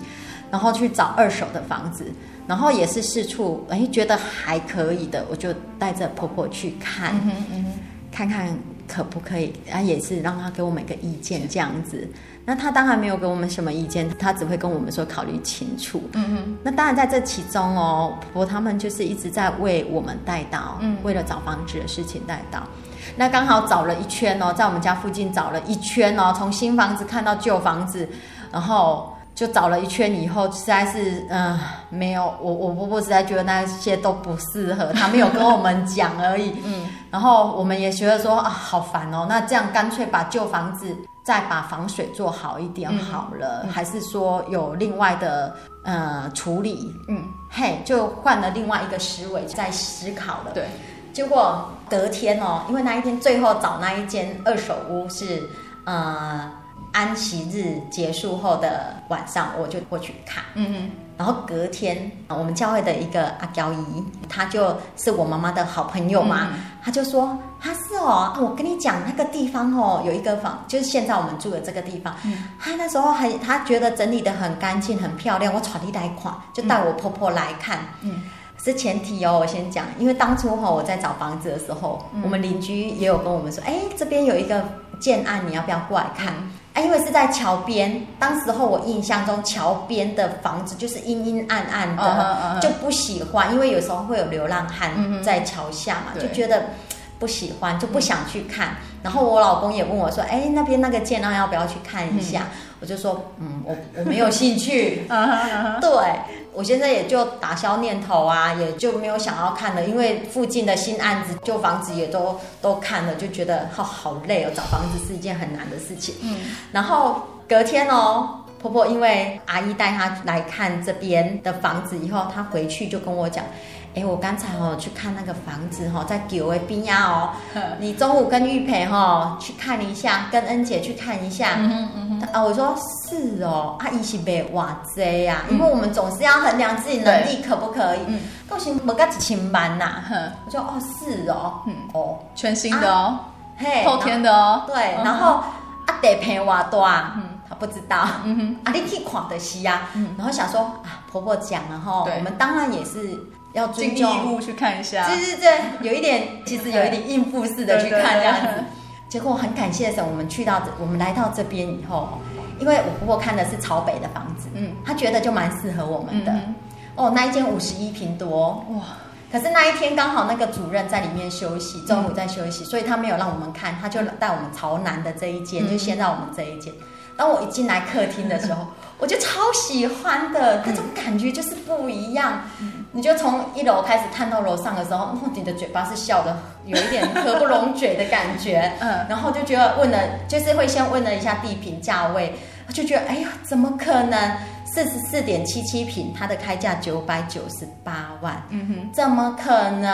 然后去找二手的房子，然后也是四处，哎，觉得还可以的，我就带着婆婆去看，嗯嗯看看可不可以，啊，也是让她给我们一个意见这样子。那她当然没有给我们什么意见，她只会跟我们说考虑清楚。嗯哼那当然在这其中哦，婆婆他们就是一直在为我们带到，嗯为了找房子的事情带到。那刚好找了一圈哦，在我们家附近找了一圈哦，从新房子看到旧房子，然后就找了一圈以后，实在是嗯、呃、没有，我我婆婆实在觉得那些都不适合，她没有跟我们讲而已。嗯，然后我们也觉得说啊，好烦哦，那这样干脆把旧房子再把防水做好一点好了，还是说有另外的呃处理？嗯，嘿，就换了另外一个思维在思考了。对，结果隔天哦，因为那一天最后找那一间二手屋是呃安息日结束后的晚上，我就过去看。嗯嗯然后隔天，我们教会的一个阿娇姨，她就是我妈妈的好朋友嘛，嗯。她就说：“她是哦，我跟你讲那个地方哦，有一个房，就是现在我们住的这个地方，嗯。她那时候还她觉得整理的很干净、很漂亮，我传你来看，就带我婆婆来看。嗯。是前提哦，我先讲，因为当初哈、哦、我在找房子的时候，嗯。我们邻居也有跟我们说，哎，这边有一个建案，你要不要过来看？嗯啊，因为是在桥边，当时候我印象中桥边的房子就是阴阴暗暗的就不喜欢，因为有时候会有流浪汉在桥下嘛，对就觉得不喜欢，就不想去看。然后我老公也问我说：“哎，那边那个建安要不要去看一下？”嗯、我就说：“嗯，我我没有兴趣。”对，我现在也就打消念头啊，也就没有想要看了，因为附近的新案子、旧房子也都都看了，就觉得好好累哦，找房子是一件很难的事情。嗯，然后隔天哦。婆婆因为阿姨带她来看这边的房子以后，她回去就跟我讲：“哎，我刚才哦去看那个房子哈，在九维边呀哦，你中午跟玉培哈去看一下，跟恩姐去看一下。嗯哼嗯哼”啊，我说是哦，阿姨是没哇这呀，因为我们总是要衡量自己能力可不可以。嗯，到时没个一千万呐。我说哦是哦，嗯。哦，全新的哦，嘿，后天的哦，对，然后啊得赔我多啊。不知道，嗯哼，啊，你可以垮的西呀，然后想说啊，婆婆讲了哈，我们当然也是要尽义务去看一下，对对对，有一点，其实有一点应付式的去看这样子。结果很感谢的时候，我们去到这，我们来到这边以后，因为我婆婆看的是朝北的房子，嗯，她觉得就蛮适合我们的。哦，那一间五十一平多，哇！可是那一天刚好那个主任在里面休息，中午在休息，所以他没有让我们看，他就带我们朝南的这一间，就先到我们这一间。当我一进来客厅的时候，我就超喜欢的，那种感觉就是不一样。你就从一楼开始看到楼上的时候，你的嘴巴是笑的，有一点 合不拢嘴的感觉。嗯，然后就觉得问了，就是会先问了一下地平价位，就觉得哎呀，怎么可能？四十四点七七平，它的开价九百九十八万。嗯哼，怎么可能？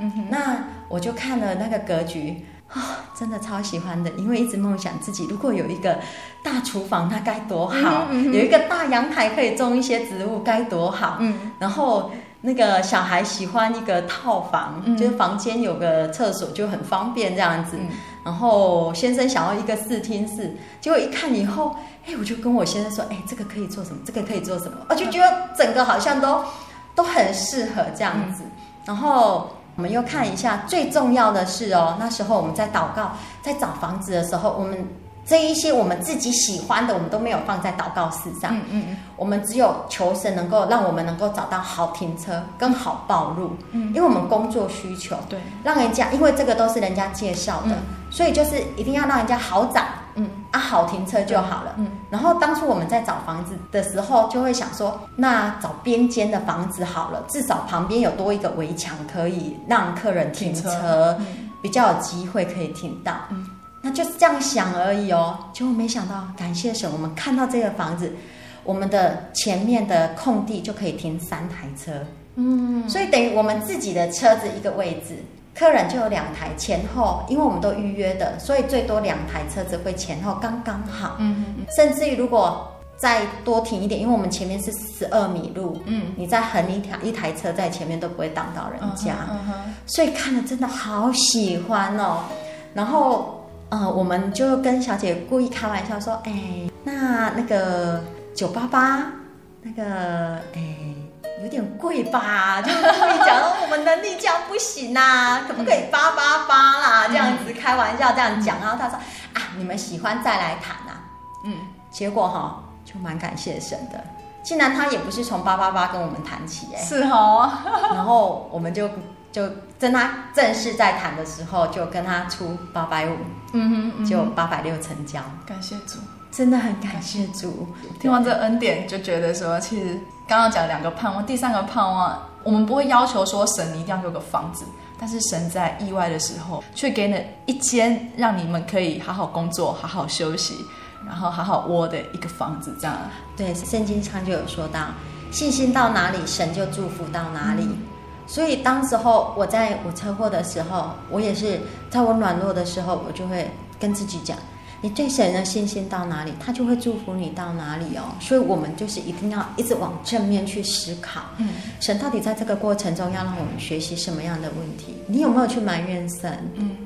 嗯哼，那我就看了那个格局。啊、哦，真的超喜欢的，因为一直梦想自己如果有一个大厨房，那该多好；嗯嗯、有一个大阳台可以种一些植物，该多好。嗯，然后那个小孩喜欢一个套房，嗯、就是房间有个厕所就很方便这样子。嗯、然后先生想要一个视听室，结果一看以后，哎，我就跟我先生说，哎，这个可以做什么？这个可以做什么？我就觉得整个好像都 都很适合这样子。嗯、然后。我们又看一下，最重要的是哦，那时候我们在祷告，在找房子的时候，我们这一些我们自己喜欢的，我们都没有放在祷告室上。嗯嗯，我们只有求神能够让我们能够找到好停车跟好暴露。嗯，因为我们工作需求，对，让人家，因为这个都是人家介绍的，所以就是一定要让人家好找。嗯啊，好停车就好了。嗯，然后当初我们在找房子的时候，就会想说，那找边间的房子好了，至少旁边有多一个围墙，可以让客人停车，停车嗯、比较有机会可以停到。嗯，那就是这样想而已哦。结果没想到，感谢神，我们看到这个房子，我们的前面的空地就可以停三台车。嗯，所以等于我们自己的车子一个位置。客人就有两台前后，因为我们都预约的，所以最多两台车子会前后刚刚好。嗯嗯，甚至于如果再多停一点，因为我们前面是十二米路，嗯，你再横一条一台车在前面都不会挡到人家。嗯哼，所以看了真的好喜欢哦。然后呃，我们就跟小姐故意开玩笑说：“哎，那那个九八八，那个哎。”有点贵吧，就故意讲我们能力这样不行啊，可不可以八八八啦？这样子开玩笑这样讲，然后她说啊，你们喜欢再来谈啊。嗯，结果哈就蛮感谢神的，竟然他也不是从八八八跟我们谈起哎，是哦，然后我们就就跟他正式在谈的时候，就跟他出八百五，嗯哼，就八百六成交，感谢主。真的很感谢主，听完这恩典就觉得说，其实刚刚讲两个盼望，第三个盼望，我们不会要求说神你一定要有个房子，但是神在意外的时候，却给了一间让你们可以好好工作、好好休息，然后好好窝的一个房子，这样。对，圣经上就有说到，信心到哪里，神就祝福到哪里。嗯、所以当时候我在我车祸的时候，我也是在我软弱的时候，我就会跟自己讲。你对神的信心到哪里，他就会祝福你到哪里哦。所以，我们就是一定要一直往正面去思考。嗯，神到底在这个过程中要让我们学习什么样的问题？你有没有去埋怨神？嗯，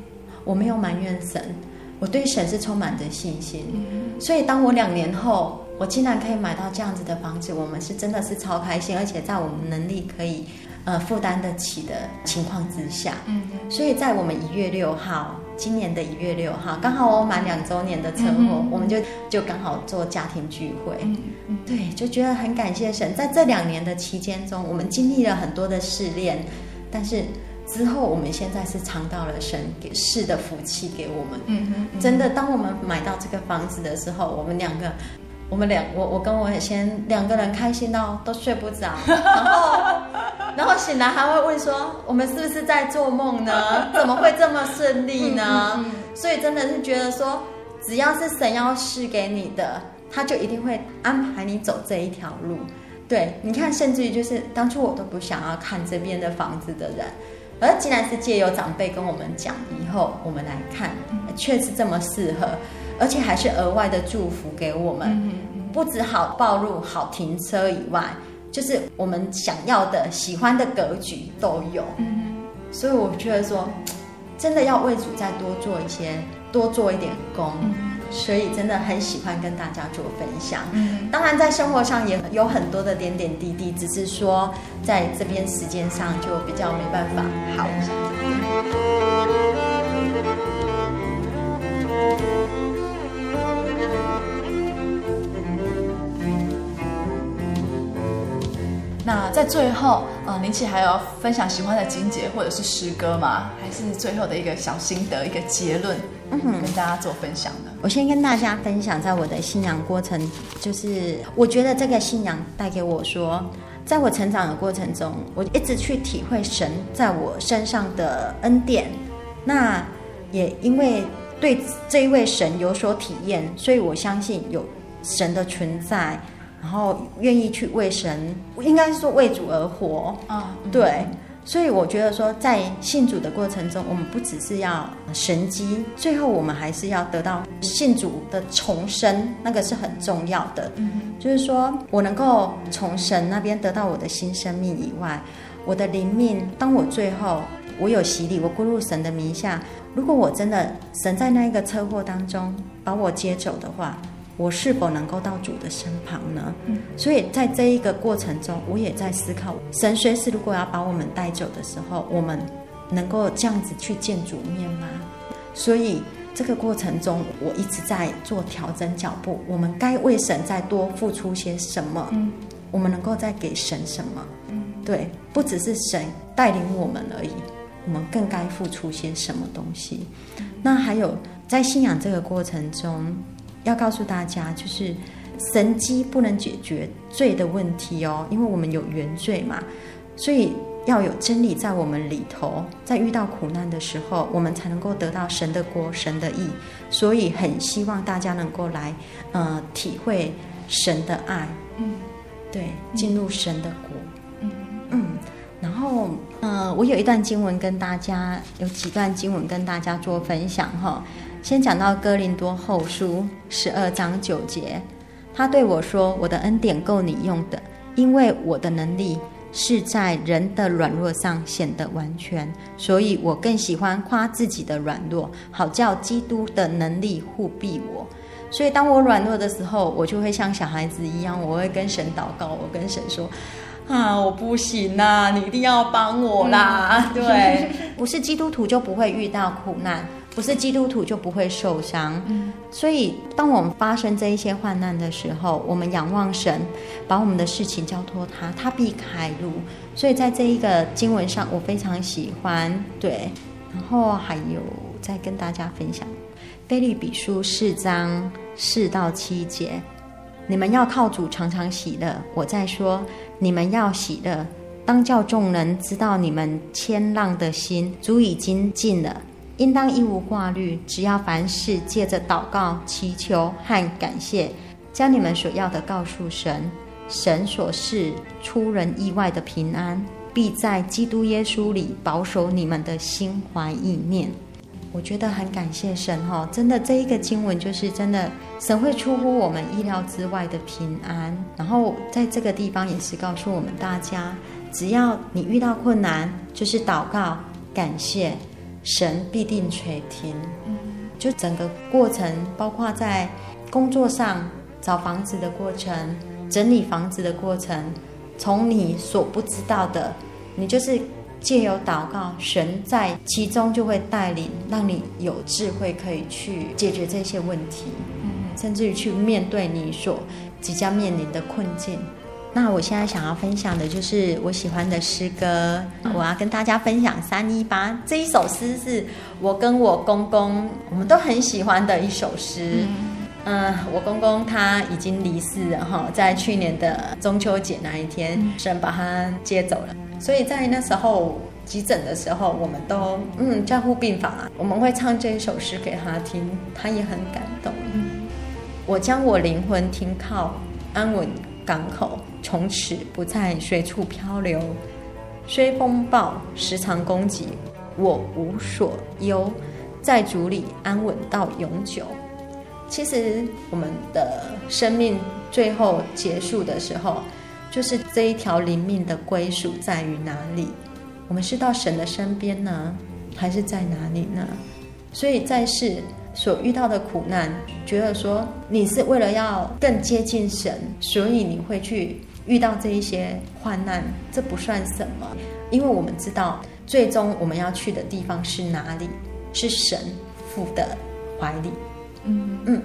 我没有埋怨神，我对神是充满着信心。嗯，所以，当我两年后，我竟然可以买到这样子的房子，我们是真的是超开心，而且在我们能力可以呃负担得起的情况之下。嗯，所以在我们一月六号。今年的一月六号，刚好我满两周年的车祸，我们就就刚好做家庭聚会，嗯嗯、对，就觉得很感谢神，在这两年的期间中，我们经历了很多的试炼，但是之后，我们现在是尝到了神给试的福气给我们。嗯哼，嗯真的，当我们买到这个房子的时候，我们两个，我们两，我我跟我先两个人开心到都睡不着，然后 然后醒来还会问说，我们是不是在做梦呢？怎么会这么顺利呢？嗯嗯所以真的是觉得说，只要是神要赐给你的，他就一定会安排你走这一条路。对，你看，甚至于就是当初我都不想要看这边的房子的人，而既然是借由长辈跟我们讲以后，我们来看，确实这么适合，而且还是额外的祝福给我们，不止好暴露、好停车以外，就是我们想要的、喜欢的格局都有。所以我觉得说，真的要为主再多做一些，多做一点工。所以真的很喜欢跟大家做分享。嗯，当然在生活上也有很多的点点滴滴，只是说在这边时间上就比较没办法。好。那在最后，呃，林奇还有分享喜欢的情节或者是诗歌吗？还是最后的一个小心得、一个结论，嗯，跟大家做分享呢？我先跟大家分享，在我的信仰过程，就是我觉得这个信仰带给我说，在我成长的过程中，我一直去体会神在我身上的恩典。那也因为对这一位神有所体验，所以我相信有神的存在。然后愿意去为神，应该是说为主而活啊，嗯、对，所以我觉得说，在信主的过程中，我们不只是要神机，最后我们还是要得到信主的重生，那个是很重要的。嗯，就是说我能够从神那边得到我的新生命以外，我的灵命，当我最后我有洗礼，我归入神的名下，如果我真的神在那一个车祸当中把我接走的话。我是否能够到主的身旁呢？嗯，所以在这一个过程中，我也在思考，神随时如果要把我们带走的时候，我们能够这样子去见主面吗？所以这个过程中，我一直在做调整脚步。我们该为神再多付出些什么？嗯，我们能够再给神什么？嗯，对，不只是神带领我们而已，我们更该付出些什么东西？那还有在信仰这个过程中。要告诉大家，就是神迹不能解决罪的问题哦，因为我们有原罪嘛，所以要有真理在我们里头，在遇到苦难的时候，我们才能够得到神的国、神的意。所以很希望大家能够来，呃，体会神的爱，嗯，对，进入神的国，嗯嗯。然后，呃，我有一段经文跟大家，有几段经文跟大家做分享哈。先讲到哥林多后书十二章九节，他对我说：“我的恩典够你用的，因为我的能力是在人的软弱上显得完全，所以我更喜欢夸自己的软弱，好叫基督的能力护庇我。所以当我软弱的时候，我就会像小孩子一样，我会跟神祷告，我跟神说：啊，我不行啦，你一定要帮我啦！嗯、对，不是基督徒就不会遇到苦难。”不是基督徒就不会受伤，嗯，所以当我们发生这一些患难的时候，我们仰望神，把我们的事情交托他，他必开路。所以在这一个经文上，我非常喜欢。对，然后还有再跟大家分享，菲律比书四章四到七节，你们要靠主常常喜乐。我在说，你们要喜乐，当叫众人知道你们谦让的心，主已经尽了。应当一无挂虑，只要凡事借着祷告、祈求和感谢，将你们所要的告诉神。神所示出人意外的平安，必在基督耶稣里保守你们的心怀意念。我觉得很感谢神哈，真的这一个经文就是真的，神会出乎我们意料之外的平安。然后在这个地方也是告诉我们大家，只要你遇到困难，就是祷告、感谢。神必定垂听，就整个过程，包括在工作上找房子的过程、整理房子的过程，从你所不知道的，你就是借由祷告，神在其中就会带领，让你有智慧可以去解决这些问题，甚至于去面对你所即将面临的困境。那我现在想要分享的就是我喜欢的诗歌，我要跟大家分享三一八这一首诗，是我跟我公公我们都很喜欢的一首诗。嗯、呃，我公公他已经离世了哈，在去年的中秋节那一天，神把他接走了。所以在那时候急诊的时候，我们都嗯加护病房啊，我们会唱这一首诗给他听，他也很感动。我将我灵魂停靠安稳港口，从此不再随处漂流。虽风暴时常攻击，我无所忧，在主里安稳到永久。其实我们的生命最后结束的时候，就是这一条灵命的归属在于哪里？我们是到神的身边呢，还是在哪里呢？所以在世。所遇到的苦难，觉得说你是为了要更接近神，所以你会去遇到这一些患难，这不算什么，因为我们知道最终我们要去的地方是哪里，是神父的怀里。嗯嗯，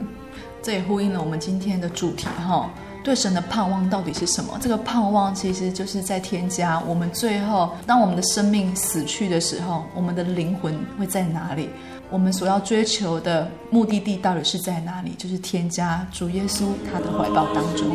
这也呼应了我们今天的主题哈，对神的盼望到底是什么？这个盼望其实就是在添加。我们最后当我们的生命死去的时候，我们的灵魂会在哪里？我们所要追求的目的地到底是在哪里？就是添加主耶稣他的怀抱当中。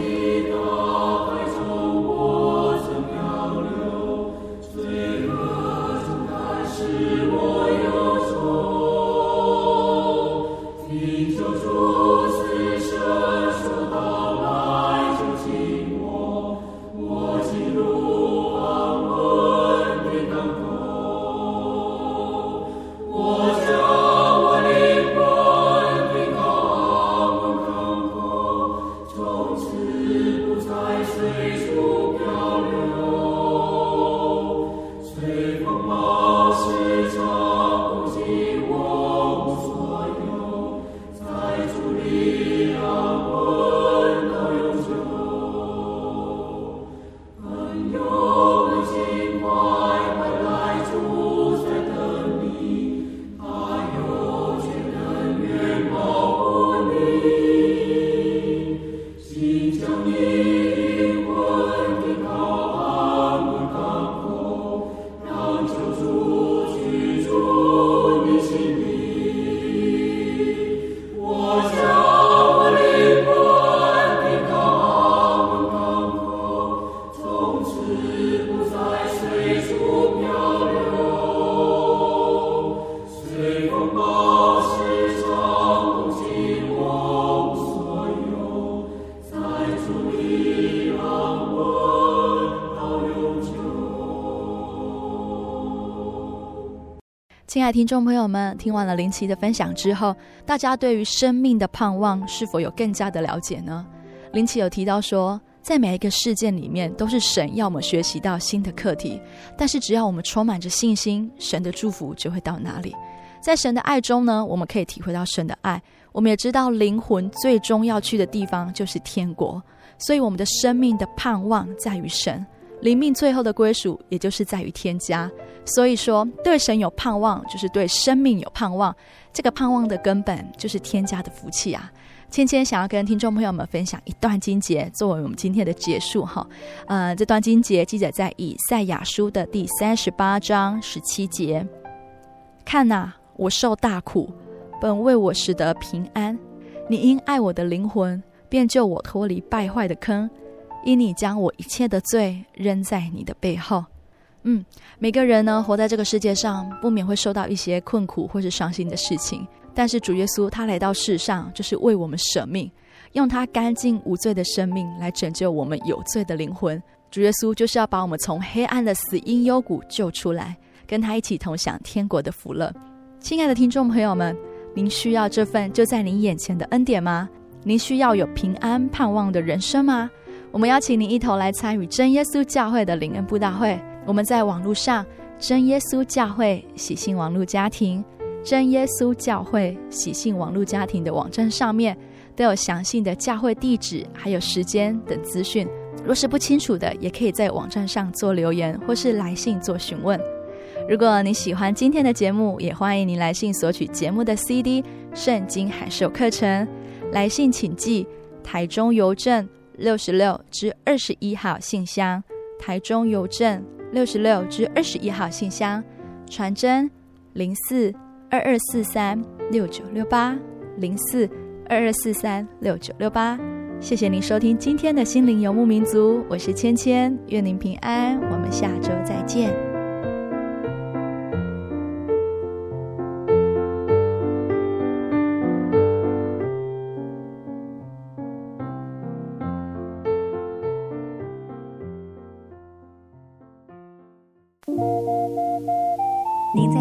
听众朋友们，听完了林奇的分享之后，大家对于生命的盼望是否有更加的了解呢？林奇有提到说，在每一个事件里面，都是神要我们学习到新的课题，但是只要我们充满着信心，神的祝福就会到哪里。在神的爱中呢，我们可以体会到神的爱。我们也知道，灵魂最终要去的地方就是天国，所以我们的生命的盼望在于神。灵命最后的归属，也就是在于天家。所以说，对神有盼望，就是对生命有盼望。这个盼望的根本，就是天家的福气啊！芊芊想要跟听众朋友们分享一段经节，作为我们今天的结束哈。呃，这段经节记载在以赛亚书的第三十八章十七节。看呐、啊，我受大苦，本为我使得平安。你因爱我的灵魂，便救我脱离败坏的坑。因你将我一切的罪扔在你的背后，嗯，每个人呢，活在这个世界上，不免会受到一些困苦或是伤心的事情。但是主耶稣他来到世上，就是为我们舍命，用他干净无罪的生命来拯救我们有罪的灵魂。主耶稣就是要把我们从黑暗的死因幽谷救出来，跟他一起同享天国的福乐。亲爱的听众朋友们，您需要这份就在您眼前的恩典吗？您需要有平安盼望的人生吗？我们邀请您一同来参与真耶稣教会的灵恩布道会。我们在网络上真耶稣教会喜信网络家庭、真耶稣教会喜信网络家庭的网站上面都有详细的教会地址还有时间等资讯。若是不清楚的，也可以在网站上做留言或是来信做询问。如果你喜欢今天的节目，也欢迎您来信索取节目的 CD《圣经函授课程》。来信请寄台中邮政。六十六至二十一号信箱，台中邮政六十六至二十一号信箱，传真零四二二四三六九六八零四二二四三六九六八。谢谢您收听今天的心灵游牧民族，我是芊芊，愿您平安，我们下周再见。